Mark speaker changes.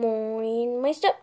Speaker 1: Moin Meister.